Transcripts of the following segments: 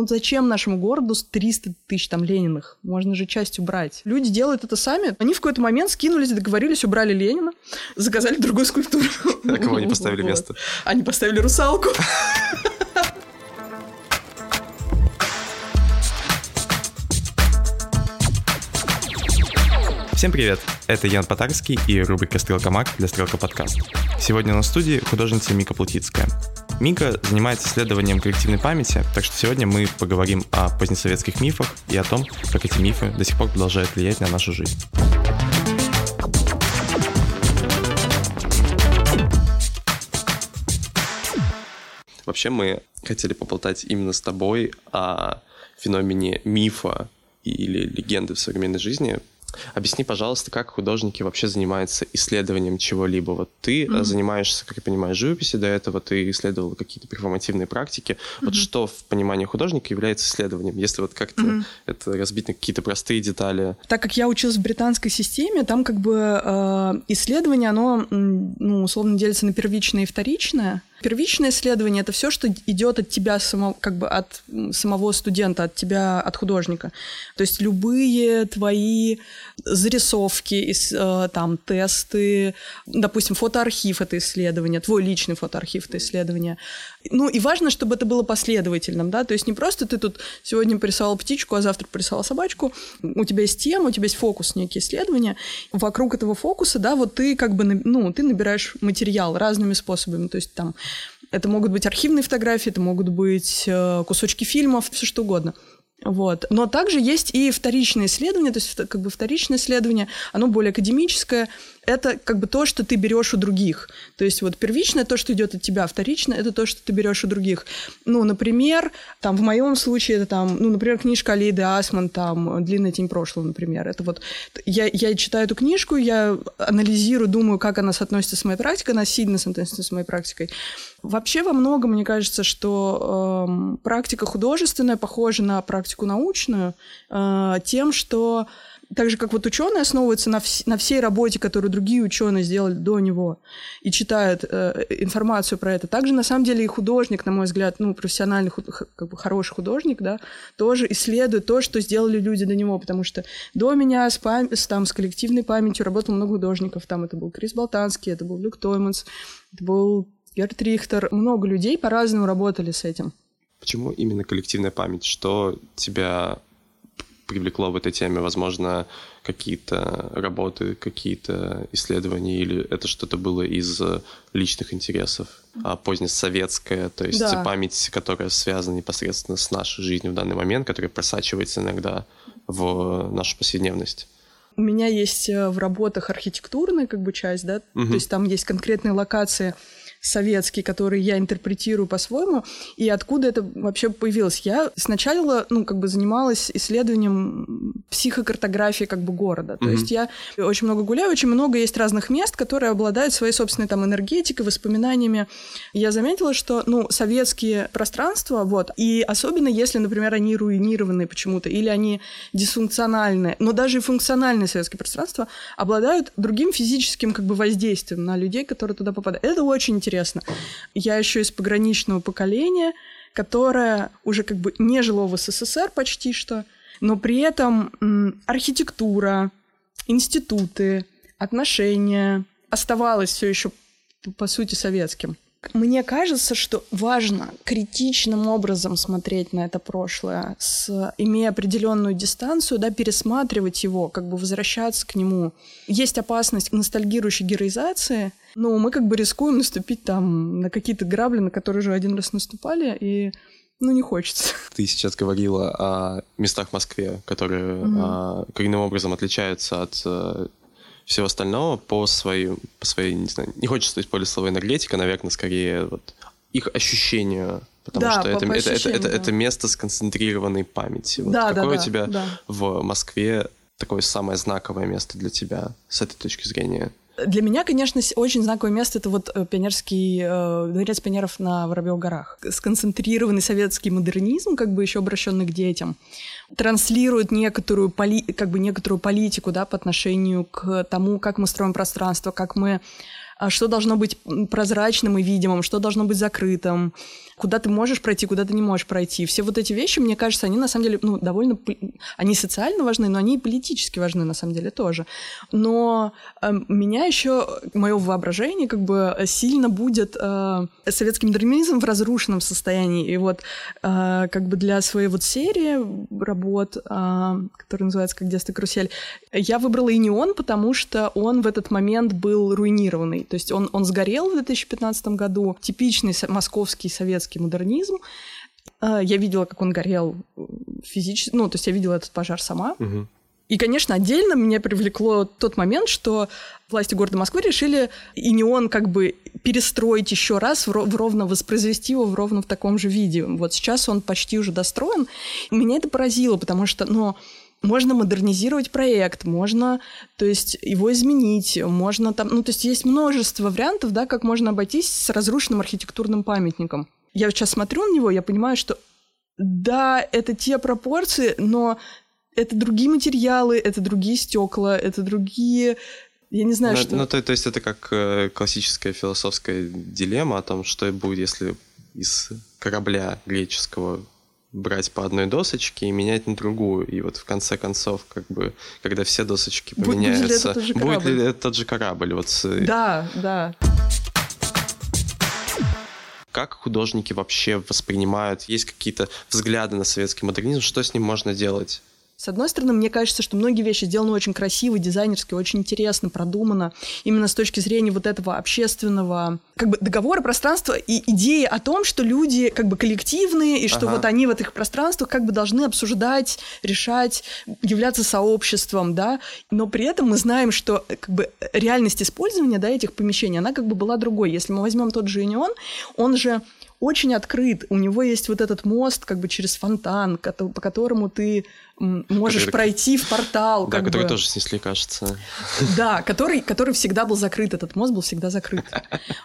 ну зачем нашему городу 300 тысяч там Лениных? Можно же часть убрать. Люди делают это сами. Они в какой-то момент скинулись, договорились, убрали Ленина, заказали другую скульптуру. А кого они поставили место? Они поставили русалку. Всем привет! Это Ян Потарский и рубрика «Стрелка Мак» для «Стрелка подкаст». Сегодня на студии художница Мика Плутицкая. Мика занимается исследованием коллективной памяти, так что сегодня мы поговорим о позднесоветских мифах и о том, как эти мифы до сих пор продолжают влиять на нашу жизнь. Вообще мы хотели поболтать именно с тобой о феномене мифа или легенды в современной жизни, Объясни, пожалуйста, как художники вообще занимаются исследованием чего-либо. Вот ты mm-hmm. занимаешься, как я понимаю, живописью, до этого ты исследовал какие-то перформативные практики. Mm-hmm. Вот что в понимании художника является исследованием, если вот как-то mm-hmm. это разбить на какие-то простые детали? Так как я училась в британской системе, там как бы э, исследование, оно, ну, условно делится на первичное и вторичное. Первичное исследование это все, что идет от тебя самого, как бы от самого студента, от тебя, от художника. То есть любые твои зарисовки, э, там тесты, допустим, фотоархив это исследование, твой личный фотоархив это исследование. Ну и важно, чтобы это было последовательным, да, то есть не просто ты тут сегодня порисовал птичку, а завтра порисовал собачку. У тебя есть тема, у тебя есть фокус, некие исследования. Вокруг этого фокуса, да, вот ты как бы, ну, ты набираешь материал разными способами, то есть там это могут быть архивные фотографии, это могут быть э, кусочки фильмов, все что угодно. Вот. Но также есть и вторичное исследование, то есть как бы вторичное исследование, оно более академическое, это как бы то, что ты берешь у других. То есть вот первичное то, что идет от тебя, вторичное это то, что ты берешь у других. Ну, например, там в моем случае это там, ну, например, книжка Алиды Асман, там «Длинная тень прошлого», например. Это вот я, я читаю эту книжку, я анализирую, думаю, как она соотносится с моей практикой, она сильно соотносится с моей практикой. Вообще во многом, мне кажется, что э, практика художественная похожа на практику научную э, тем, что так же, как вот ученые основываются на, вс- на всей работе, которую другие ученые сделали до него, и читают э, информацию про это, также на самом деле и художник, на мой взгляд, ну, профессиональный, худ- как бы хороший художник, да, тоже исследует то, что сделали люди до него, потому что до меня с, пам- с, там, с коллективной памятью работало много художников, там это был Крис Болтанский, это был Люк Тойманс, это был Герт Рихтер, много людей по-разному работали с этим. Почему именно коллективная память? Что тебя привлекло в этой теме? Возможно, какие-то работы, какие-то исследования, или это что-то было из личных интересов? А позднесоветская, то есть да. память, которая связана непосредственно с нашей жизнью в данный момент, которая просачивается иногда в нашу повседневность? У меня есть э, в работах архитектурная как бы часть, да, угу. то есть там есть конкретные локации, советский, который я интерпретирую по-своему, и откуда это вообще появилось. Я сначала, ну, как бы занималась исследованием психокартографии как бы города. Mm-hmm. То есть я очень много гуляю, очень много есть разных мест, которые обладают своей собственной там энергетикой, воспоминаниями. Я заметила, что, ну, советские пространства, вот, и особенно если, например, они руинированы почему-то, или они дисфункциональны, но даже и функциональные советские пространства обладают другим физическим как бы воздействием на людей, которые туда попадают. Это очень интересно интересно. Я еще из пограничного поколения, которое уже как бы не жило в СССР почти что, но при этом м, архитектура, институты, отношения оставалось все еще по сути советским. Мне кажется, что важно критичным образом смотреть на это прошлое, с, имея определенную дистанцию, да, пересматривать его, как бы возвращаться к нему. Есть опасность ностальгирующей героизации, но мы как бы рискуем наступить там на какие-то грабли, на которые уже один раз наступали, и ну, не хочется. Ты сейчас говорила о местах в Москве, которые mm-hmm. а, коренным образом отличаются от а, всего остального по своей, по своей, не знаю, не хочется использовать слово энергетика, наверное, скорее вот их ощущению, потому да, что это, это, это, это, да. это место сконцентрированной памяти. Вот да, какое да, у тебя да. в Москве такое самое знаковое место для тебя с этой точки зрения? Для меня, конечно, очень знаковое место это вот э, пионерский э, дворец пионеров на Воробьевых горах. Сконцентрированный советский модернизм, как бы еще обращенный к детям, транслирует некоторую, поли, как бы некоторую политику да, по отношению к тому, как мы строим пространство, как мы что должно быть прозрачным и видимым, что должно быть закрытым, куда ты можешь пройти, куда ты не можешь пройти. Все вот эти вещи, мне кажется, они на самом деле, ну, довольно... Они социально важны, но они и политически важны на самом деле тоже. Но э, меня еще, мое воображение как бы сильно будет э, советский модернизм в разрушенном состоянии. И вот э, как бы для своей вот серии работ, э, которая называется «Как детство карусель», я выбрала и не он, потому что он в этот момент был руинированный. То есть он, он сгорел в 2015 году. Типичный московский советский модернизм. А, я видела, как он горел физически, ну, то есть я видела этот пожар сама. Угу. И, конечно, отдельно меня привлекло тот момент, что власти города Москвы решили и не он как бы перестроить еще раз, в, в ровно воспроизвести его в ровно в таком же виде. Вот сейчас он почти уже достроен. Меня это поразило, потому что, ну, можно модернизировать проект, можно, то есть, его изменить, можно там, ну, то есть, есть множество вариантов, да, как можно обойтись с разрушенным архитектурным памятником. Я сейчас смотрю на него, я понимаю, что да, это те пропорции, но это другие материалы, это другие стекла, это другие я не знаю, ну, что... Ну, то, то есть это как э, классическая философская дилемма о том, что будет, если из корабля греческого брать по одной досочке и менять на другую. И вот в конце концов, как бы, когда все досочки поменяются, будет ли это тот же корабль? Будет ли это тот же корабль? Вот, да, да как художники вообще воспринимают, есть какие-то взгляды на советский модернизм, что с ним можно делать? С одной стороны, мне кажется, что многие вещи сделаны очень красиво, дизайнерски, очень интересно, продумано. Именно с точки зрения вот этого общественного как бы договора, пространства и идеи о том, что люди как бы коллективные, и что ага. вот они в этих пространствах как бы должны обсуждать, решать, являться сообществом, да. Но при этом мы знаем, что как бы реальность использования, да, этих помещений, она как бы была другой. Если мы возьмем тот же Union, он же очень открыт. У него есть вот этот мост как бы через фонтан, по которому ты можешь который... пройти в портал. Да, который бы. тоже снесли, кажется. Да, который, который всегда был закрыт, этот мост был всегда закрыт.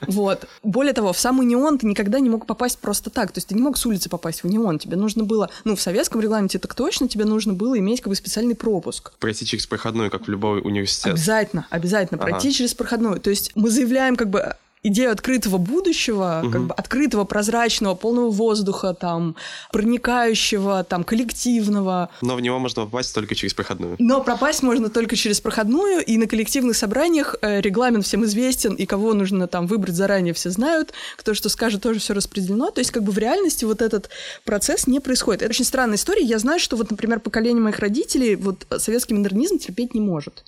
Вот. Более того, в самый неон ты никогда не мог попасть просто так. То есть ты не мог с улицы попасть в неон. Тебе нужно было, ну, в советском регламенте так точно, тебе нужно было иметь как бы специальный пропуск. Пройти через проходную, как в любой университет. Обязательно, обязательно ага. пройти через проходную. То есть мы заявляем как бы идею открытого будущего, угу. как бы открытого, прозрачного, полного воздуха, там, проникающего, там, коллективного. Но в него можно попасть только через проходную. Но пропасть можно только через проходную, и на коллективных собраниях э, регламент всем известен, и кого нужно там выбрать заранее все знают, кто что скажет, тоже все распределено. То есть как бы в реальности вот этот процесс не происходит. Это очень странная история. Я знаю, что вот, например, поколение моих родителей вот советский модернизм терпеть не может.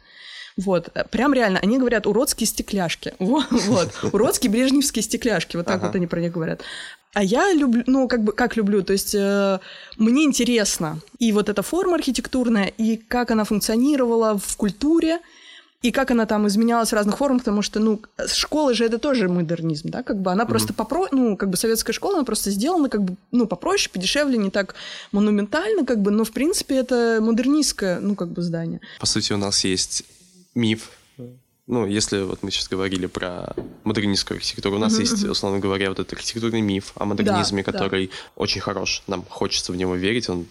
Вот, прям реально, они говорят уродские стекляшки. Вот, вот. уродские брежневские стекляшки, вот так ага. вот они про них говорят. А я люблю, ну, как бы, как люблю, то есть э, мне интересно и вот эта форма архитектурная, и как она функционировала в культуре, и как она там изменялась в разных формах, потому что, ну, школа же это тоже модернизм, да, как бы она mm-hmm. просто попро... ну, как бы советская школа, она просто сделана как бы, ну, попроще, подешевле, не так монументально, как бы, но, в принципе, это модернистское, ну, как бы здание. По сути, у нас есть миф. Ну, если вот мы сейчас говорили про модернистскую архитектуру, у нас mm-hmm. есть, условно говоря, вот этот архитектурный миф о модернизме, да, который да. очень хорош, нам хочется в него верить, он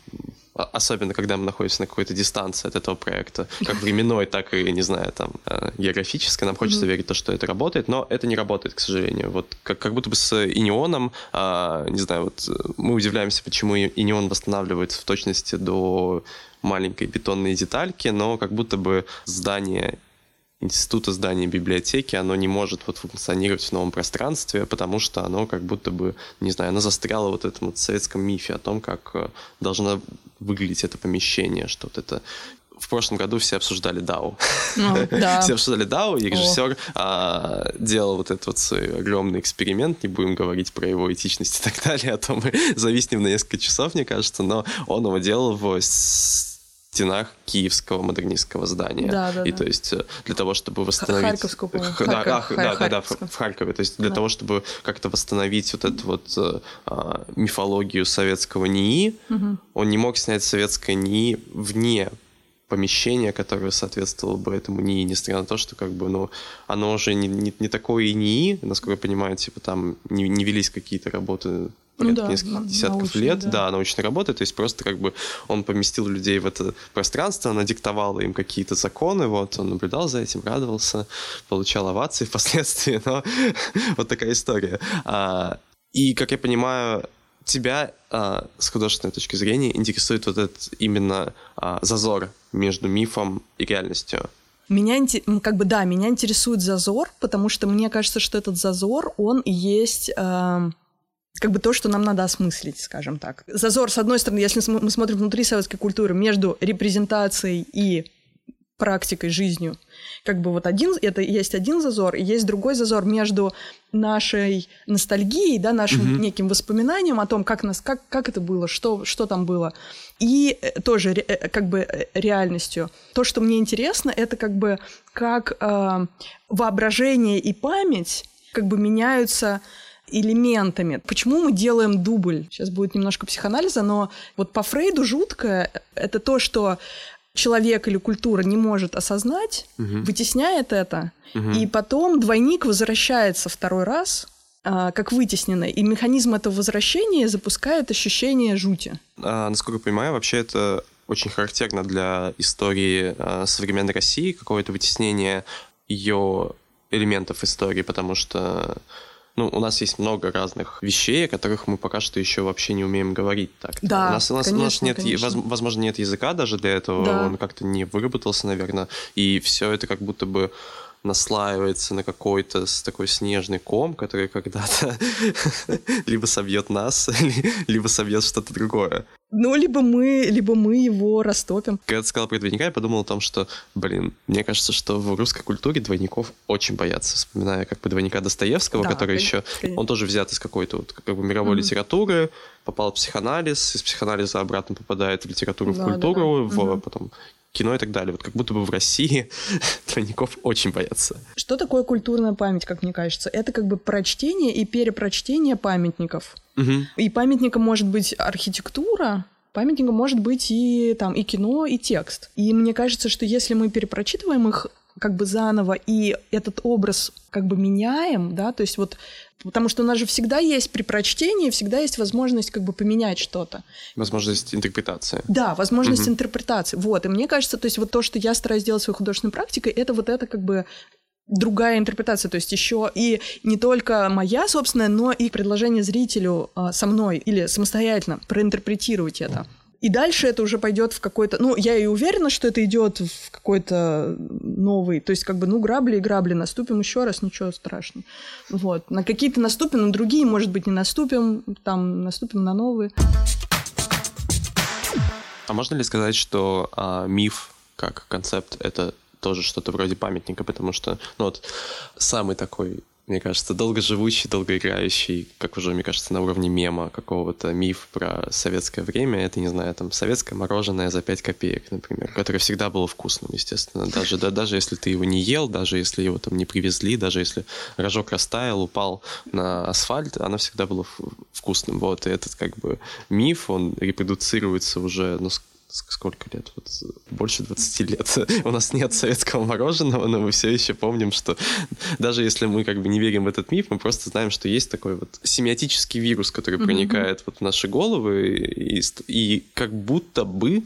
особенно когда мы находимся на какой-то дистанции от этого проекта, как временной, так и, не знаю, там, э, географической, нам хочется mm-hmm. верить в то, что это работает, но это не работает, к сожалению. Вот как, как будто бы с инионом, а, не знаю, вот мы удивляемся, почему инион восстанавливается в точности до маленькой бетонной детальки, но как будто бы здание института здания библиотеки, оно не может вот функционировать в новом пространстве, потому что оно как будто бы, не знаю, оно застряло вот этом вот советском мифе о том, как э, должно выглядеть это помещение, что вот это в прошлом году все обсуждали DAO. Ну, да. все обсуждали DAO, и режиссер а, делал вот этот вот свой огромный эксперимент, не будем говорить про его этичность и так далее, а то мы зависнем на несколько часов, мне кажется, но он его делал в стенах киевского модернистского здания. Да, да, и да. то есть э, для того, чтобы восстановить... Харьковского, по Х... Да, Харьков, да, да, да, в Харькове. То есть для да. того, чтобы как-то восстановить вот эту вот э, а, мифологию советского НИИ, угу. он не мог снять советское НИИ вне помещение, которое соответствовало бы этому НИИ, несмотря на то, что как бы, ну, оно уже не, не, не такое и НИИ, насколько я понимаю, типа там не, не велись какие-то работы Ну да, несколько на- десятков научная, лет, да. да. научной работы, то есть просто как бы он поместил людей в это пространство, надиктовал им какие-то законы, вот, он наблюдал за этим, радовался, получал овации впоследствии, но вот такая история. А, И, как я понимаю, тебя а, с художественной точки зрения интересует вот этот именно а, зазор между мифом и реальностью. Меня, как бы, да, меня интересует зазор, потому что мне кажется, что этот зазор, он и есть эм, как бы то, что нам надо осмыслить, скажем так. Зазор, с одной стороны, если мы смотрим внутри советской культуры, между репрезентацией и практикой, жизнью, как бы вот один, это есть один зазор, и есть другой зазор между нашей ностальгией, да, нашим Мгм. неким воспоминанием о том, как, нас, как, как это было, что, что там было, и э, тоже ре- э, как бы э, реальностью. То, что мне интересно, это как бы как э, воображение и память как бы меняются элементами. Почему мы делаем дубль? Сейчас будет немножко психоанализа, но вот по Фрейду жуткое — это то, что человек или культура не может осознать, Мгм. вытесняет это, Мгм. и потом двойник возвращается второй раз, а, как вытесненный, и механизм этого возвращения запускает ощущение жути. А, насколько я понимаю, вообще это очень характерно для истории а, современной России, какое-то вытеснение ее элементов истории, потому что ну, у нас есть много разных вещей, о которых мы пока что еще вообще не умеем говорить так. Да, у нас, у нас, у нас конечно, нет, конечно. воз- возможно, нет языка даже для этого, Да. он как-то не выработался, наверное, и все это как будто бы наслаивается на какой-то такой снежный ком, который когда-то либо собьет нас, ли- либо собьет что-то другое. Ну, либо мы, либо мы его растопим. Когда ты сказал про двойника, я подумал о том, что, блин, мне кажется, что в русской культуре двойников очень боятся. Вспоминая как бы двойника Достоевского, Да, который кон- еще... конечно. Он тоже взят из какой-то вот, как бы мировой Мгм. литературы, попал в психоанализ, из психоанализа обратно попадает в литературу, в Да, культуру, да, да. в Мгм. потом кино и так далее. Вот как будто бы в России двойников очень боятся. Что такое культурная память, как мне кажется? Это как бы прочтение и перепрочтение памятников. Мгм. И памятником может быть архитектура, памятником может быть и там и кино, и текст. И мне кажется, что если мы перепрочитываем их как бы заново и этот образ как бы меняем, да, то есть вот потому что у нас же всегда есть при прочтении всегда есть возможность как бы поменять что-то. Возможность интерпретации. Да, возможность Мгм. интерпретации. Вот, и мне кажется, то есть вот то, что я стараюсь делать своей художественной практикой, это вот это как бы другая интерпретация, то есть еще и не только моя собственная, но и предложение зрителю а, со мной или самостоятельно проинтерпретировать это. И дальше это уже пойдет в какой-то... Ну, я и уверена, что это идет в какой-то новый... То есть, как бы, ну, грабли и грабли, наступим еще раз, ничего страшного. Вот. На какие-то наступим, на другие, может быть, не наступим, там, наступим на новые. А можно ли сказать, что а, миф как концепт это тоже что-то вроде памятника, потому что, ну вот, самый такой, мне кажется, долгоживущий, долгоиграющий, как уже, мне кажется, на уровне мема какого-то миф про советское время, это, не знаю, там, советское мороженое за 5 копеек, например, которое всегда было вкусным, естественно, даже, да, даже если ты его не ел, даже если его там не привезли, даже если рожок растаял, упал на асфальт, оно всегда было вкусным, вот, и этот, как бы, миф, он репродуцируется уже, ну, сколько лет? Вот, больше 20 лет. У нас нет советского мороженого, но мы все еще помним, что даже если мы как бы не верим в этот миф, мы просто знаем, что есть такой вот семиотический вирус, который проникает вот в наши головы, и, и как будто бы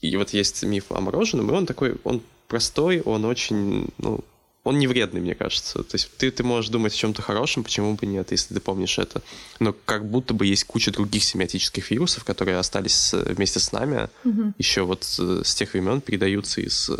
и вот есть миф о мороженом, и он такой, он простой, он очень, ну, он не вредный, мне кажется. То есть ты, ты можешь думать о чем-то хорошем, почему бы нет, если ты помнишь это. Но как будто бы есть куча других семиотических вирусов, которые остались вместе с нами, еще вот с тех времен передаются из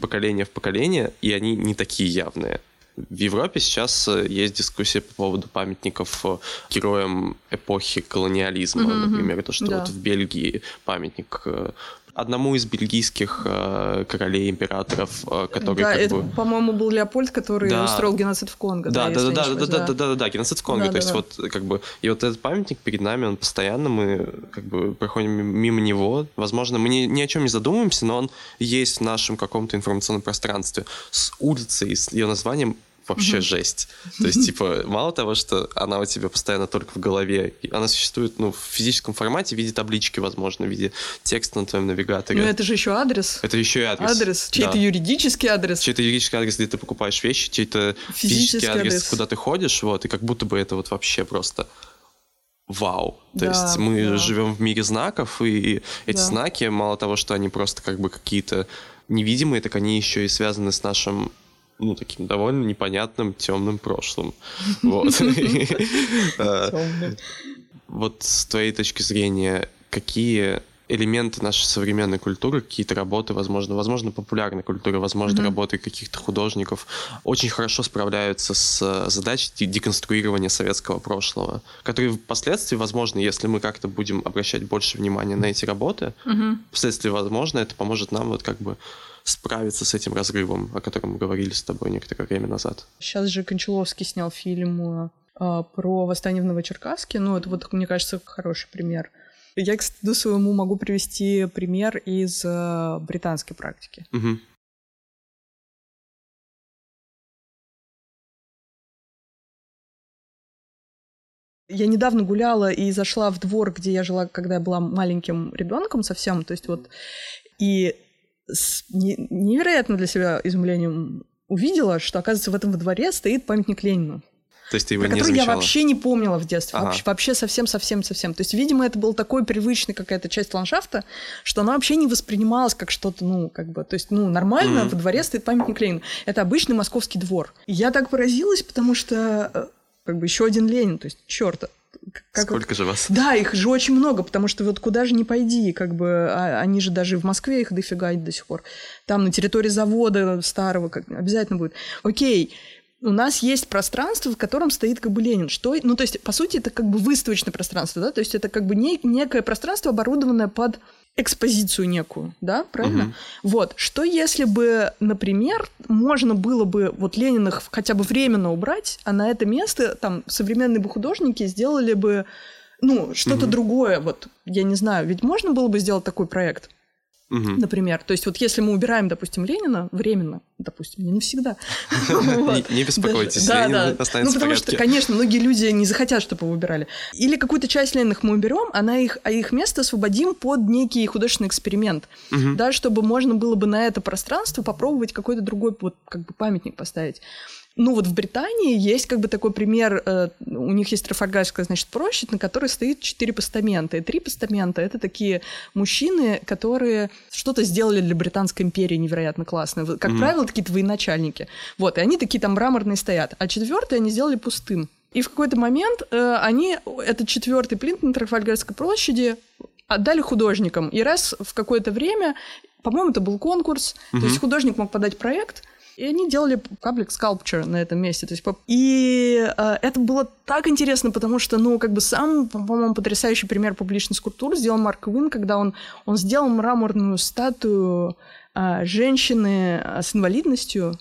поколения в поколение, и они не такие явные. В Европе сейчас э, есть дискуссия по поводу памятников э, героям эпохи колониализма, мгм. например, то, что Да. вот в Бельгии памятник э, одному из бельгийских э, королей, императоров, э, который да, как это, бы... по-моему, был Леопольд, который Да. устроил геноцид в Конго. Да, да, да, да, да, ошибаюсь, да, да, да, да, да, геноцид в Конго. Да, То есть да, вот как бы и вот этот памятник перед нами, он постоянно мы как бы проходим мимо него. Возможно, мы ни, ни о чем не задумываемся, но он есть в нашем каком-то информационном пространстве. С улицей, с ее названием вообще жесть. То есть, типа, мало того, что она у тебя постоянно только в голове, она существует, ну, в физическом формате, в виде таблички, возможно, в виде текста на твоем навигаторе. Ну, это же еще адрес. Это еще и адрес. Адрес, чей-то Да. юридический адрес. Чей-то юридический адрес, где ты покупаешь вещи, чей-то Физический физический адрес, адрес. куда ты ходишь, вот, и как будто бы это вот вообще просто вау. То Да, есть мы да. живем в мире знаков, и эти Да. знаки, мало того, что они просто как бы какие-то невидимые, так они еще и связаны с нашим ну, таким довольно непонятным темным прошлым. Вот. Э, Вот с твоей точки зрения, какие элементы нашей современной культуры, какие-то работы, возможно, возможно, популярной культуры, возможно, Мгм. работы каких-то художников, очень хорошо справляются с э, задачей де- деконструирования советского прошлого, которые впоследствии, возможно, если мы как-то будем обращать больше внимания на эти работы, Мгм. впоследствии, возможно, это поможет нам вот как бы справиться с этим разрывом, о котором мы говорили с тобой некоторое время назад. Сейчас же Кончаловский снял фильм э, про восстание в Новочеркасске. Ну, это вот, мне кажется, хороший пример. Я, к стыду своему, могу привести пример из э, британской практики. Мгм. Я недавно гуляла и зашла в двор, где я жила, когда я была маленьким ребенком совсем. То есть вот и с не- невероятно для себя изумлением увидела, что, оказывается, в этом во дворе стоит памятник Ленину. То есть ты его про не который я замечала? вообще не помнила в детстве. Ага. Вообще, вообще совсем, совсем, совсем. То есть, видимо, это был такой привычный какая-то часть ландшафта, что она вообще не воспринималась как что-то, ну, как бы, то есть, ну, нормально, Мгм. во дворе стоит памятник Ленину. Это обычный московский двор. И я так поразилась, потому что, э, как бы, еще один Ленин, то есть, черта. Как, Сколько же вас? да, их же очень много, потому что вот куда же не пойди, как бы, а- они же даже в Москве их дофига до сих пор. Там на территории завода старого как, обязательно будет. Окей, у нас есть пространство, в котором стоит как бы Ленин. Что, ну, то есть, по сути, это как бы выставочное пространство, да, то есть это как бы не, некое пространство, оборудованное под экспозицию некую, да, правильно? Мгм. Вот, что если бы, например, можно было бы вот Лениных хотя бы временно убрать, а на это место там современные бы художники сделали бы, ну, что-то Мгм. другое, вот, я не знаю, ведь можно было бы сделать такой проект, Мгм. например. То есть вот если мы убираем, допустим, Ленина временно, допустим, не навсегда. Не, беспокойтесь, Ленин останется Ну, потому что, конечно, многие люди не захотят, чтобы его убирали. Или какую-то часть Лениных мы уберем, а, их, место освободим под некий художественный эксперимент. Да, чтобы можно было бы на это пространство попробовать какой-то другой вот, как бы памятник поставить. Ну вот в Британии есть как бы такой пример, э, у них есть Трафальгарская, значит, площадь, на которой стоит четыре постамента. И три постамента — это такие мужчины, которые что-то сделали для Британской империи невероятно классное. Как Мгм. правило, какие-то военачальники. Вот, и они такие там мраморные стоят. А четвертый они сделали пустым. И в какой-то момент э, они, этот четвертый плинт на Трафальгарской площади отдали художникам. И раз в какое-то время, по-моему, это был конкурс, то Мгм. есть художник мог подать проект, и они делали public sculpture на этом месте. То есть, и э, это было так интересно, потому что, ну, как бы сам, по- по-моему, потрясающий пример публичной скульптуры сделал Марк Уин, когда он, он сделал мраморную статую э, женщины э, с инвалидностью,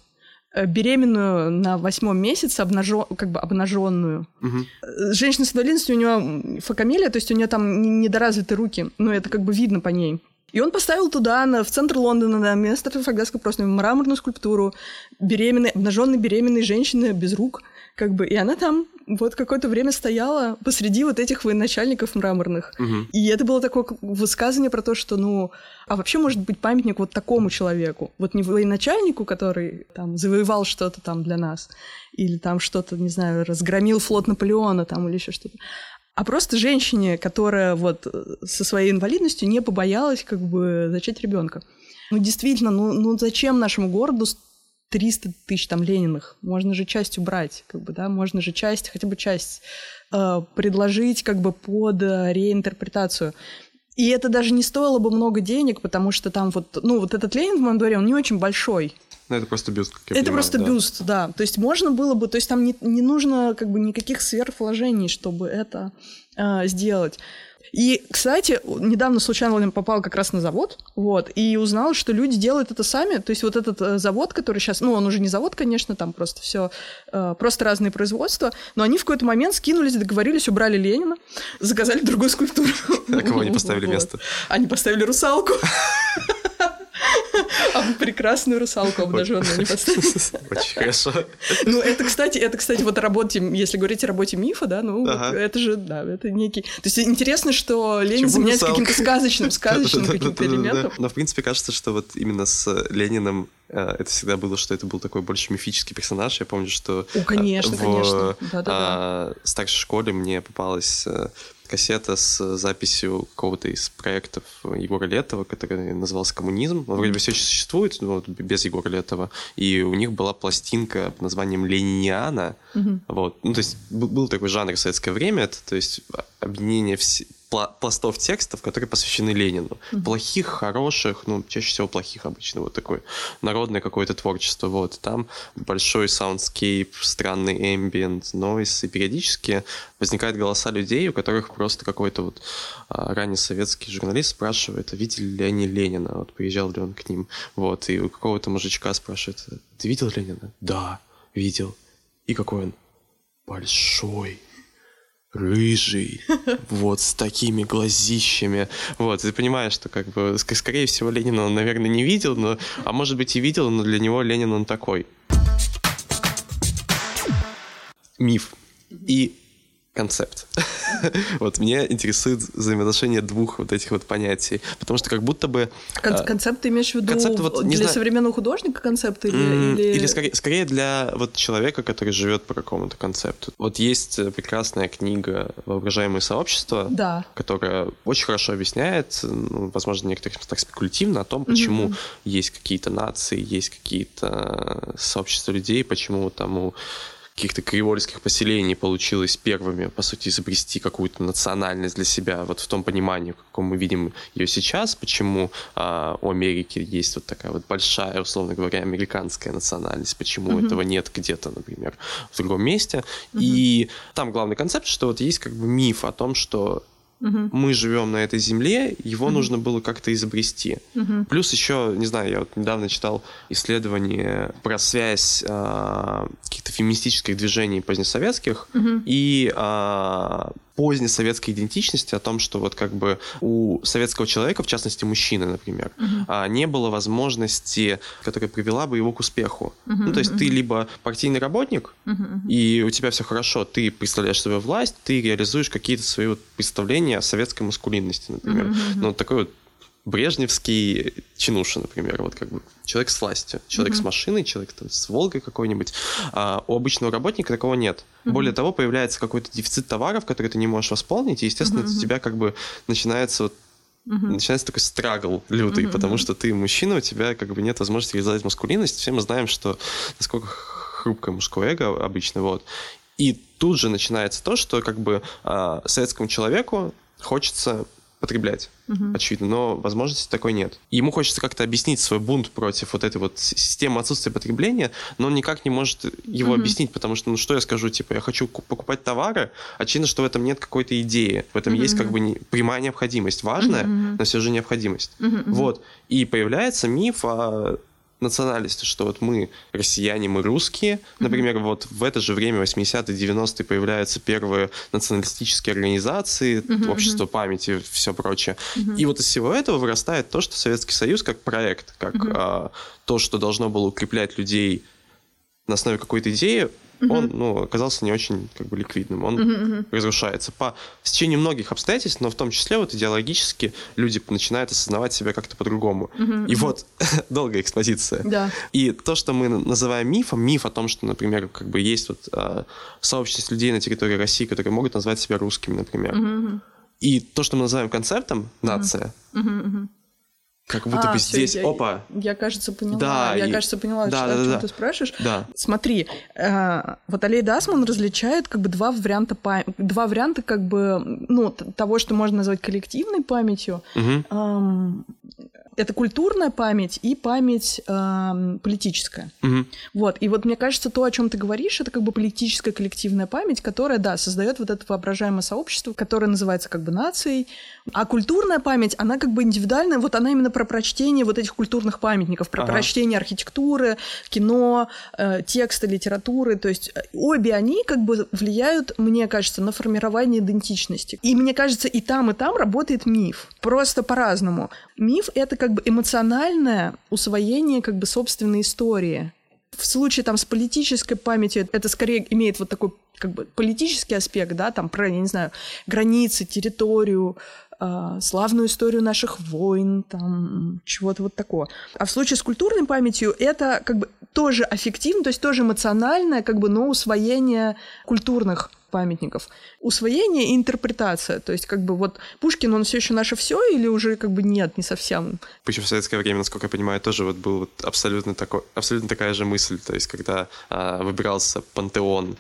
э, беременную на восьмом месяце, обнажен, как бы обнаженную. Мгм. Женщина с инвалидностью, у нее фокомелия, то есть у нее там недоразвиты руки, но это как бы видно по ней. И он поставил туда, на, в центр Лондона, на место Трафальгарской просто мраморную скульптуру беременной, обнаженной беременной женщины без рук, как бы, и она там вот какое-то время стояла посреди вот этих военачальников мраморных. Мгм. И это было такое высказывание про то, что, ну, а вообще может быть памятник вот такому человеку. Вот не военачальнику, который там завоевал что-то там для нас, или там что-то, не знаю, разгромил флот Наполеона там или еще что-то. А просто женщине, которая вот э, со своей инвалидностью не побоялась как бы зачать ребенка. Ну, действительно, ну, ну зачем нашему городу с- 300 тысяч там Лениных? Можно же часть убрать, как бы, да, можно же часть, хотя бы часть э, предложить как бы под э, реинтерпретацию. И это даже не стоило бы много денег, потому что там вот, ну, вот этот Ленин в моем дворе, он не очень большой. Ну, это просто бюст, как я Это понимаю, просто да. бюст, да. То есть можно было бы, то есть там не, не нужно как бы никаких сверхвложений, чтобы это э, сделать. И, кстати, недавно случайно попал как раз на завод, вот, и узнал, что люди делают это сами. То есть вот этот э, завод, который сейчас, ну, он уже не завод, конечно, там просто все, просто разные производства, но они в какой-то момент скинулись, договорились, убрали Ленина, заказали другую скульптуру. А кого они поставили Вот. место? Они поставили русалку. А прекрасную русалку обнаженную они поставили. Очень хорошо. Ну, это, кстати, это, кстати, вот о работе, если говорить о работе мифа, да, ну, Ага. это же, да, это некий... То есть интересно, что Ленин Почему заменяется русалка? каким-то сказочным, сказочным каким-то элементом. Но, в принципе, кажется, что вот именно с Лениным э, это всегда было, что это был такой больше мифический персонаж. Я помню, что О, конечно, э, в конечно. А, старшей школе мне попалась э, кассета с записью какого-то из проектов Егора Летова, который назывался «Коммунизм». Он вроде бы все еще существует, но без Егора Летова. И у них была пластинка под названием «Лениниана». Угу. Вот. Ну, то есть был такой жанр в советское время, это, то есть объединение вс пластов текстов, которые посвящены Ленину. Mm-hmm. Плохих, хороших, ну, чаще всего плохих обычно, вот такое народное какое-то творчество, вот. Там большой soundscape, странный ambient, noise, и периодически возникают голоса людей, у которых просто какой-то вот а, ранний советский журналист спрашивает, а видели ли они Ленина, вот приезжал ли он к ним, вот, и у какого-то мужичка спрашивает, ты видел Ленина? Да, видел. И какой он? Большой рыжий, вот, с такими глазищами. Вот, ты понимаешь, что, как бы, скорее всего, Ленина он, наверное, не видел, но, а может быть и видел, но для него Ленин он такой. Миф. И концепт. вот мне интересует взаимоотношение двух вот этих вот понятий, потому что как будто бы... Кон- а, концепт ты имеешь в виду концепт, вот, для знаю, современного художника концепт или... Mm, или... или скорее, скорее для вот человека, который живет по какому-то концепту. Вот есть э, прекрасная книга «Воображаемое сообщество», да. которая очень хорошо объясняет, ну, возможно, некоторых так спекулятивно о том, почему mm-hmm. есть какие-то нации, есть какие-то сообщества людей, почему там у каких-то кривольских поселений получилось первыми, по сути, изобрести какую-то национальность для себя, вот в том понимании, в каком мы видим ее сейчас, почему а, у Америки есть вот такая вот большая, условно говоря, американская национальность, почему mm-hmm. этого нет где-то, например, в другом месте. Mm-hmm. И там главный концепт, что вот есть как бы миф о том, что Угу. Мы живем на этой земле, его угу. нужно было как-то изобрести. Угу. Плюс еще, не знаю, я вот недавно читал исследование про связь э, каких-то феминистических движений позднесоветских угу. и э, поздней советской идентичности, о том, что вот как бы у советского человека, в частности мужчины, например, uh-huh. не было возможности, которая привела бы его к успеху. Uh-huh, ну, то есть uh-huh. ты либо партийный работник, uh-huh. и у тебя все хорошо, ты представляешь свою власть, ты реализуешь какие-то свои вот представления о советской маскулинности, например. Uh-huh. Ну, такой вот брежневский чинуша, например, вот как бы человек с властью, человек mm-hmm. с машиной, человек там, с Волгой какой-нибудь. А у обычного работника такого нет. Mm-hmm. Более того, появляется какой-то дефицит товаров, который ты не можешь восполнить, и, естественно, mm-hmm. у тебя как бы начинается вот Uh-huh. Начинается такой страгл лютый, uh-huh. потому что ты мужчина, у тебя как бы нет возможности реализовать маскулинность. Все мы знаем, что насколько хрупкое мужское эго обычно, вот. И тут же начинается то, что как бы э, советскому человеку хочется потреблять, угу. очевидно, но возможности такой нет. ему хочется как-то объяснить свой бунт против вот этой вот системы отсутствия потребления, но он никак не может его угу. объяснить, потому что, ну что я скажу, типа, я хочу покупать товары, очевидно, что в этом нет какой-то идеи, в этом угу. есть как бы не, прямая необходимость, важная, угу. но все же необходимость. Угу. Вот. И появляется миф о национальности, что вот мы россияне, мы русские. Например, mm-hmm. вот в это же время, 80-е, 90-е, появляются первые националистические организации, mm-hmm. общество памяти, все прочее. Mm-hmm. И вот из всего этого вырастает то, что Советский Союз как проект, как mm-hmm. а, то, что должно было укреплять людей на основе какой-то идеи, угу. он ну, оказался не очень как бы ликвидным. Он угу, разрушается по стечению многих обстоятельств, но в том числе вот идеологически люди начинают осознавать себя как-то по-другому. Угу, и угу. вот долгая экспозиция. Да. И то, что мы называем мифом, миф о том, что, например, как бы есть вот э, сообщество людей на территории России, которые могут назвать себя русскими, например. Угу, и то, что мы называем концептом нация, угу, угу как будто а, бы все, здесь, я, опа. Я, кажется, поняла. Да, я, и... кажется, поняла, да, что, да, о чем да. ты спрашиваешь. Да. Смотри, э, вот Алей Дасман различает как бы два варианта пам... два варианта как бы ну того, что можно назвать коллективной памятью. Угу. Эм, это культурная память и память э, политическая. Угу. Вот. И вот мне кажется, то, о чем ты говоришь, это как бы политическая коллективная память, которая, да, создает вот это воображаемое сообщество, которое называется как бы нацией. А культурная память, она как бы индивидуальная, вот она именно про прочтение вот этих культурных памятников, про ага. прочтение архитектуры, кино, э, текста, литературы. То есть э, обе они как бы влияют, мне кажется, на формирование идентичности. И мне кажется, и там, и там работает миф. Просто по-разному. Миф — это как бы эмоциональное усвоение как бы собственной истории. В случае там с политической памятью это скорее имеет вот такой как бы политический аспект, да, там про, я не знаю, границы, территорию, э, славную историю наших войн, там чего-то вот такого. А в случае с культурной памятью это как бы тоже аффективно, то есть тоже эмоциональное, как бы, но усвоение культурных памятников. Усвоение и интерпретация. То есть, как бы вот Пушкин, он все еще наше все или уже как бы нет, не совсем? Причем в советское время, насколько я понимаю, тоже вот был вот абсолютно, такой, абсолютно такая же мысль. То есть, когда а, выбирался пантеон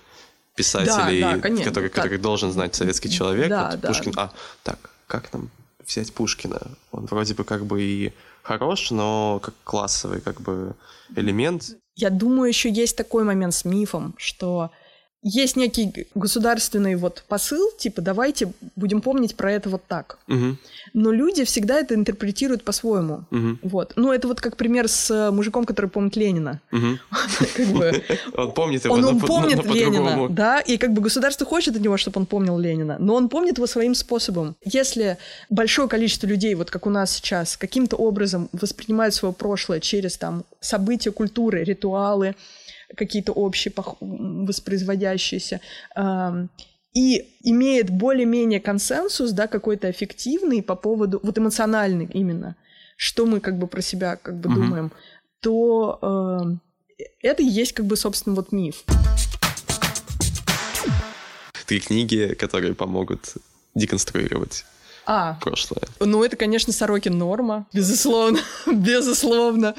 писателей, да, да, конечно, который, да. который должен знать советский человек, да, вот да. Пушкин, а, так, как нам взять Пушкина? Он вроде бы как бы и хорош, но как классовый как бы элемент. Я думаю, еще есть такой момент с мифом, что есть некий государственный вот посыл, типа давайте будем помнить про это вот так. Угу. Но люди всегда это интерпретируют по-своему. Угу. Вот. Ну, это вот как пример с э, мужиком, который помнит Ленина. Он помнит его, Он помнит Ленина, да, и как бы государство хочет от него, чтобы он помнил Ленина, но он помнит его своим способом. Если большое количество людей, вот как у нас сейчас, каким-то образом воспринимают свое прошлое через там события культуры, ритуалы, какие-то общие воспроизводящиеся, и имеет более-менее консенсус, да, какой-то эффективный по поводу, вот эмоциональный именно, что мы как бы про себя как бы угу. думаем, то э, это и есть как бы, собственно, вот миф. Три книги, которые помогут деконструировать а, прошлое. Ну, это, конечно, Сорокин норма, безусловно, безусловно.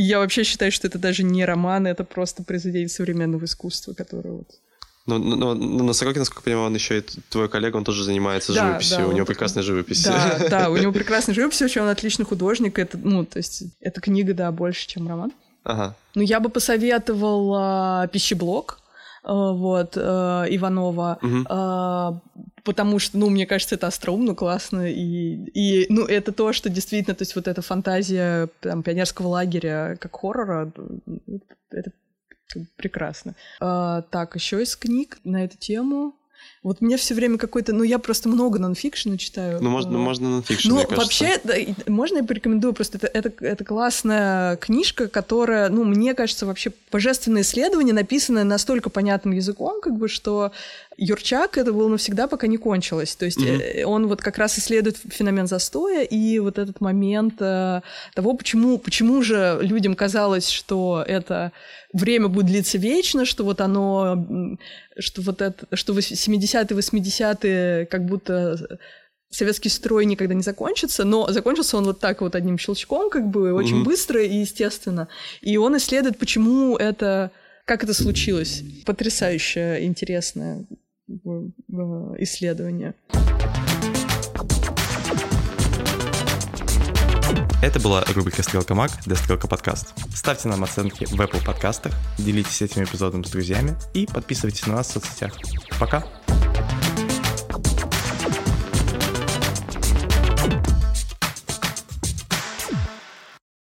Я вообще считаю, что это даже не роман, это просто произведение современного искусства, которое вот... Ну, ну на Сорокин, насколько я понимаю, он еще и твой коллега, он тоже занимается да, живописью, да, у него прекрасная живопись. Да, да, у него прекрасная живопись, вообще он отличный художник, это, ну, то есть, эта книга, да, больше, чем роман. Ага. Ну, я бы посоветовала «Пищеблок», вот, э, Иванова, угу потому что, ну, мне кажется, это остроумно, классно, и, и, ну, это то, что действительно, то есть вот эта фантазия там, пионерского лагеря как хоррора, это прекрасно. Так, еще из книг на эту тему. Вот мне все время какой-то... Ну, я просто много нонфикшена читаю. Ну, можно, можно нонфикшн, Ну, вообще, да, можно я порекомендую? Просто это, это, это классная книжка, которая, ну, мне кажется, вообще божественное исследование, написанное настолько понятным языком, как бы, что Юрчак это было навсегда, пока не кончилось. То есть mm-hmm. он вот как раз исследует феномен застоя и вот этот момент э, того, почему, почему же людям казалось, что это время будет длиться вечно, что вот оно, что вот это, что 70-е, 80-е как будто советский строй никогда не закончится, но закончился он вот так вот одним щелчком, как бы очень mm-hmm. быстро и естественно. И он исследует, почему это, как это случилось. Потрясающе интересное исследования. Это была рубрика «Стрелка Маг» для «Стрелка Подкаст». Ставьте нам оценки в Apple подкастах, делитесь этим эпизодом с друзьями и подписывайтесь на нас в соцсетях. Пока!